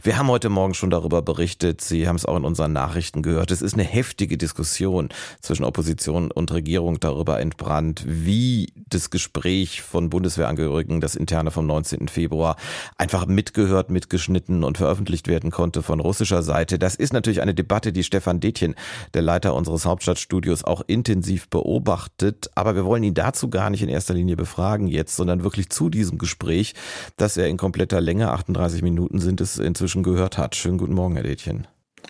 wir haben heute Morgen schon darüber berichtet, Sie haben es auch in unseren Nachrichten gehört. Es ist eine heftige Diskussion zwischen Opposition und Regierung darüber entbrannt, wie das Gespräch von Bundeswehrangehörigen, das interne vom 19. Februar, einfach mitgehört, mitgeschnitten und veröffentlicht werden konnte von russischer Seite. Das ist natürlich eine Debatte, die Stefan Detjen, der Leiter unseres Hauptstadtstudios, auch intensiv beobachtet. Aber wir wollen ihn dazu gar nicht in erster Linie befragen jetzt, sondern wirklich zu diesem Gespräch, das er in kompletter Länge, 38 Minuten sind es inzwischen inzwischen gehört hat. Schönen guten Morgen, Herr Detjen.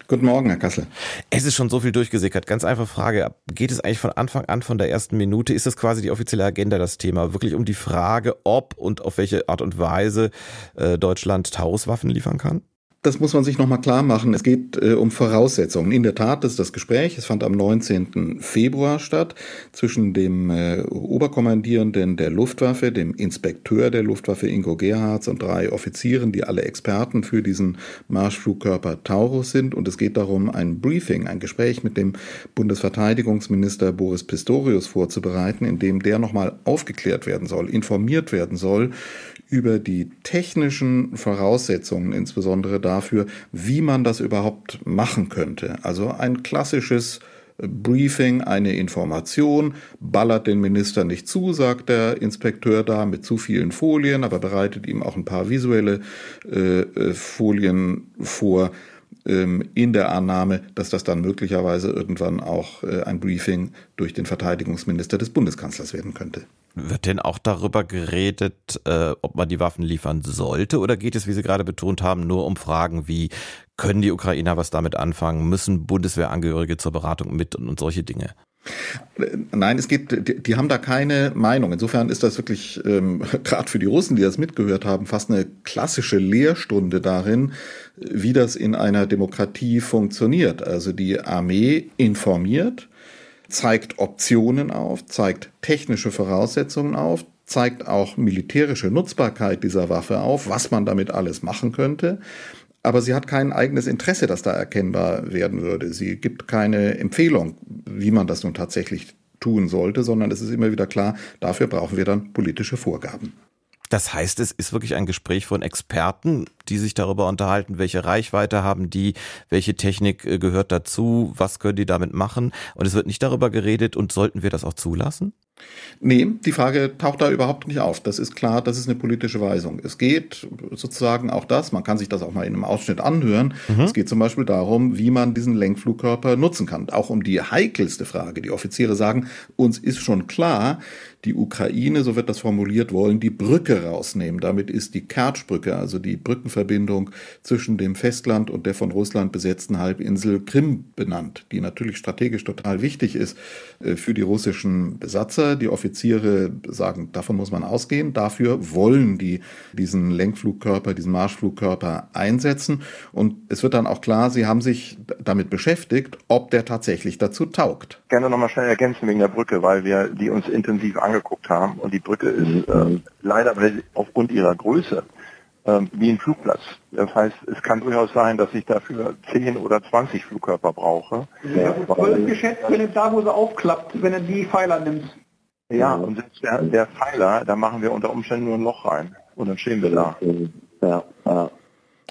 Guten Morgen, Herr Kassel. Es ist schon so viel durchgesickert. Ganz einfache Frage. Geht es eigentlich von Anfang an, von der ersten Minute? Ist das quasi die offizielle Agenda, das Thema? Wirklich um die Frage, ob und auf welche Art und Weise äh, Deutschland Tauruswaffen liefern kann? Das muss man sich nochmal klar machen. Es geht äh, um Voraussetzungen. In der Tat ist das Gespräch, es fand am 19. Februar statt, zwischen dem äh, Oberkommandierenden der Luftwaffe, dem Inspekteur der Luftwaffe Ingo Gerhards und drei Offizieren, die alle Experten für diesen Marschflugkörper Taurus sind. Und es geht darum, ein Briefing, ein Gespräch mit dem Bundesverteidigungsminister Boris Pistorius vorzubereiten, in dem der nochmal aufgeklärt werden soll, informiert werden soll über die technischen Voraussetzungen, insbesondere dafür, wie man das überhaupt machen könnte. Also ein klassisches Briefing, eine Information, ballert den Minister nicht zu, sagt der Inspekteur da mit zu vielen Folien, aber bereitet ihm auch ein paar visuelle äh, äh Folien vor ähm, in der Annahme, dass das dann möglicherweise irgendwann auch äh, ein Briefing durch den Verteidigungsminister des Bundeskanzlers werden könnte. Wird denn auch darüber geredet, äh, ob man die Waffen liefern sollte oder geht es, wie Sie gerade betont haben, nur um Fragen wie, können die Ukrainer was damit anfangen, müssen Bundeswehrangehörige zur Beratung mit und, und solche Dinge? Nein, es geht, die, die, haben da keine Meinung. Insofern ist das wirklich, ähm, gerade für die Russen, die das mitgehört haben, fast eine klassische Lehrstunde darin, wie das in einer Demokratie funktioniert. Also die Armee informiert, zeigt Optionen auf, zeigt technische Voraussetzungen auf, zeigt auch militärische Nutzbarkeit dieser Waffe auf, was man damit alles machen könnte. Aber sie hat kein eigenes Interesse, das da erkennbar werden würde. Sie gibt keine Empfehlung, wie man das nun tatsächlich tun sollte, sondern es ist immer wieder klar, dafür brauchen wir dann politische Vorgaben. Das heißt, es ist wirklich ein Gespräch von Experten, die sich darüber unterhalten, welche Reichweite haben die, welche Technik äh, gehört dazu, was können die damit machen. Und es wird nicht darüber geredet und sollten wir das auch zulassen? Nee, die Frage taucht da überhaupt nicht auf. Das ist klar, das ist eine politische Weisung. Es geht sozusagen auch das, man kann sich das auch mal in einem Ausschnitt anhören. Mhm. Es geht zum Beispiel darum, wie man diesen Lenkflugkörper nutzen kann. Auch um die heikelste Frage. Die Offiziere sagen, uns ist schon klar, die Ukraine, so wird das formuliert, wollen die Brücke rausnehmen. Damit ist die Kertschbrücke, also die Brückenverbindung zwischen dem Festland und der von Russland besetzten Halbinsel Krim benannt, die natürlich strategisch total wichtig ist äh, für die russischen Besatzer. Die Offiziere sagen, davon muss man ausgehen. Dafür wollen die diesen Lenkflugkörper, diesen Marschflugkörper einsetzen. Und es wird dann auch klar, sie haben sich damit beschäftigt, ob der tatsächlich dazu taugt. Gerne nochmal schnell ergänzen wegen der Brücke, weil wir die uns intensiv angeguckt haben. Und die Brücke ist äh, leider aufgrund ihrer Größe äh, wie ein Flugplatz. Das heißt, es kann durchaus sein, dass ich dafür 10 oder 20 Flugkörper brauche. Ja, zwölf geschätzt, wenn er da, wo sie aufklappt, wenn er die Pfeiler nimmt. Ja, und selbst der, der Pfeiler, da machen wir unter Umständen nur ein Loch rein. Und dann stehen wir da. Ja.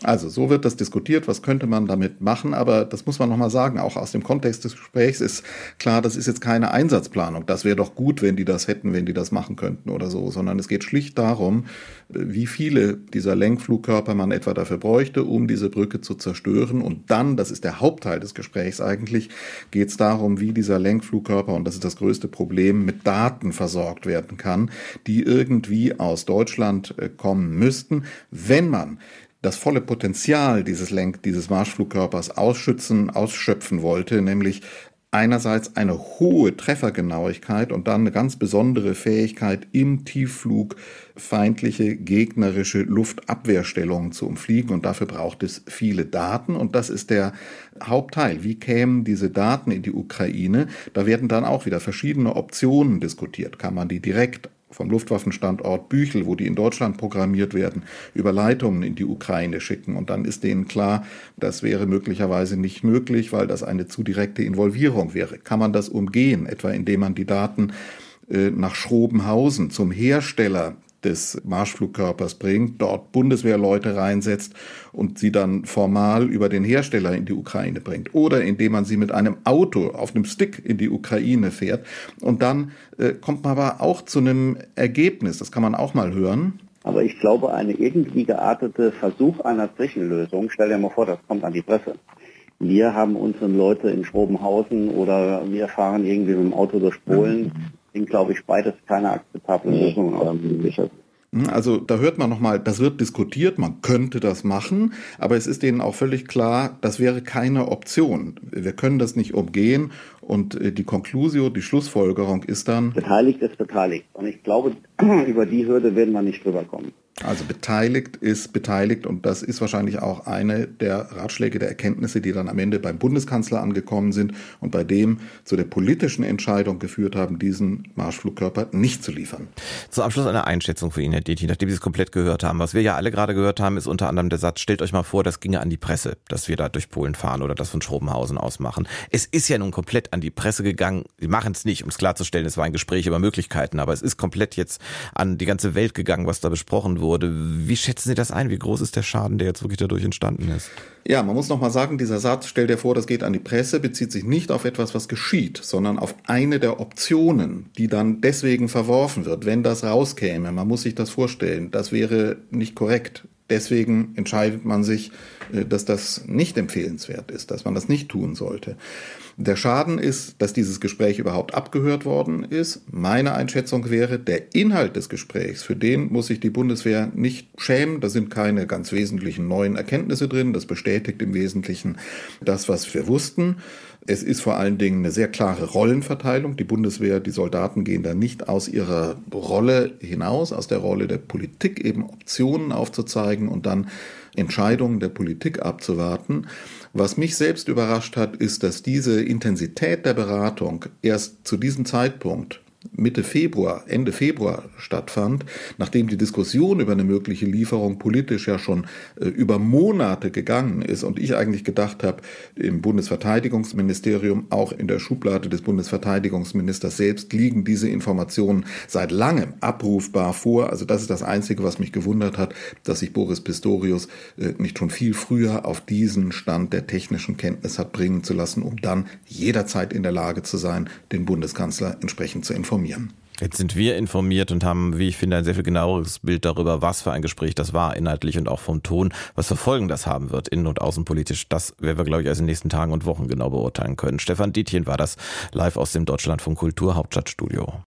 Also so wird das diskutiert, was könnte man damit machen, aber das muss man nochmal sagen, auch aus dem Kontext des Gesprächs ist klar, das ist jetzt keine Einsatzplanung. Das wäre doch gut, wenn die das hätten, wenn die das machen könnten oder so, sondern es geht schlicht darum, wie viele dieser Lenkflugkörper man etwa dafür bräuchte, um diese Brücke zu zerstören. Und dann, das ist der Hauptteil des Gesprächs eigentlich, geht es darum, wie dieser Lenkflugkörper, und das ist das größte Problem, mit Daten versorgt werden kann, die irgendwie aus Deutschland äh, kommen müssten, wenn man das volle Potenzial dieses Lenk, dieses Marschflugkörpers ausschützen, ausschöpfen wollte, nämlich einerseits eine hohe Treffergenauigkeit und dann eine ganz besondere Fähigkeit im Tiefflug feindliche gegnerische Luftabwehrstellungen zu umfliegen und dafür braucht es viele Daten und das ist der Hauptteil. Wie kämen diese Daten in die Ukraine? Da werden dann auch wieder verschiedene Optionen diskutiert. Kann man die direkt vom Luftwaffenstandort Büchel, wo die in Deutschland programmiert werden, über Leitungen in die Ukraine schicken. Und dann ist denen klar, das wäre möglicherweise nicht möglich, weil das eine zu direkte Involvierung wäre. Kann man das umgehen, etwa indem man die Daten äh, nach Schrobenhausen zum Hersteller des Marschflugkörpers bringt, dort Bundeswehrleute reinsetzt und sie dann formal über den Hersteller in die Ukraine bringt. Oder indem man sie mit einem Auto auf einem Stick in die Ukraine fährt. Und dann äh, kommt man aber auch zu einem Ergebnis, das kann man auch mal hören. Aber ich glaube, eine irgendwie geartete Versuch einer Zwischenlösung, stell dir mal vor, das kommt an die Presse. Wir haben unsere Leute in Schrobenhausen oder wir fahren irgendwie mit dem Auto durch Polen sind, glaube ich, beides keine akzeptable Lösungen aus hm, Also da hört man nochmal, das wird diskutiert, man könnte das machen, aber es ist denen auch völlig klar, das wäre keine Option. Wir können das nicht umgehen und äh, die Conclusio, die Schlussfolgerung ist dann... Beteiligt ist beteiligt. Und ich glaube, über die Hürde werden wir nicht drüber kommen. Also beteiligt ist beteiligt und das ist wahrscheinlich auch eine der Ratschläge der Erkenntnisse, die dann am Ende beim Bundeskanzler angekommen sind und bei dem zu der politischen Entscheidung geführt haben, diesen Marschflugkörper nicht zu liefern. Zum Abschluss eine Einschätzung für ihn, Herr Detin, nachdem Sie es komplett gehört haben. Was wir ja alle gerade gehört haben, ist unter anderem der Satz, stellt euch mal vor, das ginge an die Presse, dass wir da durch Polen fahren oder das von Schrobenhausen aus machen. Es ist ja nun komplett an die Presse gegangen. Sie machen es nicht, um es klarzustellen, es war ein Gespräch über Möglichkeiten, aber es ist komplett jetzt an die ganze Welt gegangen, was da besprochen wurde wurde. Wie schätzen Sie das ein? Wie groß ist der Schaden, der jetzt wirklich dadurch entstanden ist? Ja, man muss noch mal sagen, dieser Satz, stell dir vor, das geht an die Presse, bezieht sich nicht auf etwas, was geschieht, sondern auf eine der Optionen, die dann deswegen verworfen wird, wenn das rauskäme. Man muss sich das vorstellen. Das wäre nicht korrekt. Deswegen entscheidet man sich, äh, dass das nicht empfehlenswert ist, dass man das nicht tun sollte. Der Schaden ist, dass dieses Gespräch überhaupt abgehört worden ist. Meine Einschätzung wäre, der Inhalt des Gesprächs, für den muss sich die Bundeswehr nicht schämen. Da sind keine ganz wesentlichen neuen Erkenntnisse drin. Das bestätigt im Wesentlichen das, was wir wussten. Es ist vor allen Dingen eine sehr klare Rollenverteilung. Die Bundeswehr, die Soldaten gehen da nicht aus ihrer Rolle hinaus, aus der Rolle der Politik eben Optionen aufzuzeigen und dann Entscheidungen der Politik abzuwarten. Was mich selbst überrascht hat, ist, dass diese Intensität der Beratung erst zu diesem Zeitpunkt Mitte Februar, Ende Februar stattfand, nachdem die Diskussion über eine mögliche Lieferung politisch ja schon äh, über Monate gegangen ist und ich eigentlich gedacht habe, im Bundesverteidigungsministerium, auch in der Schublade des Bundesverteidigungsministers selbst liegen diese Informationen seit langem abrufbar vor. Also das ist das Einzige, was mich gewundert hat, dass sich Boris Pistorius äh, nicht schon viel früher auf diesen Stand der technischen Kenntnis hat bringen zu lassen, um dann jederzeit in der Lage zu sein, den Bundeskanzler entsprechend zu informieren informieren. Jetzt sind wir informiert und haben, wie ich finde, ein sehr viel genaueres Bild darüber, was für ein Gespräch das war, inhaltlich und auch vom Ton, was für Folgen das haben wird, innen- und außenpolitisch. Das werden wir, glaube ich, erst in den nächsten Tagen und Wochen genau beurteilen können. Stefan Dietjen war das live aus dem Deutschlandfunk Kultur Hauptstadtstudio.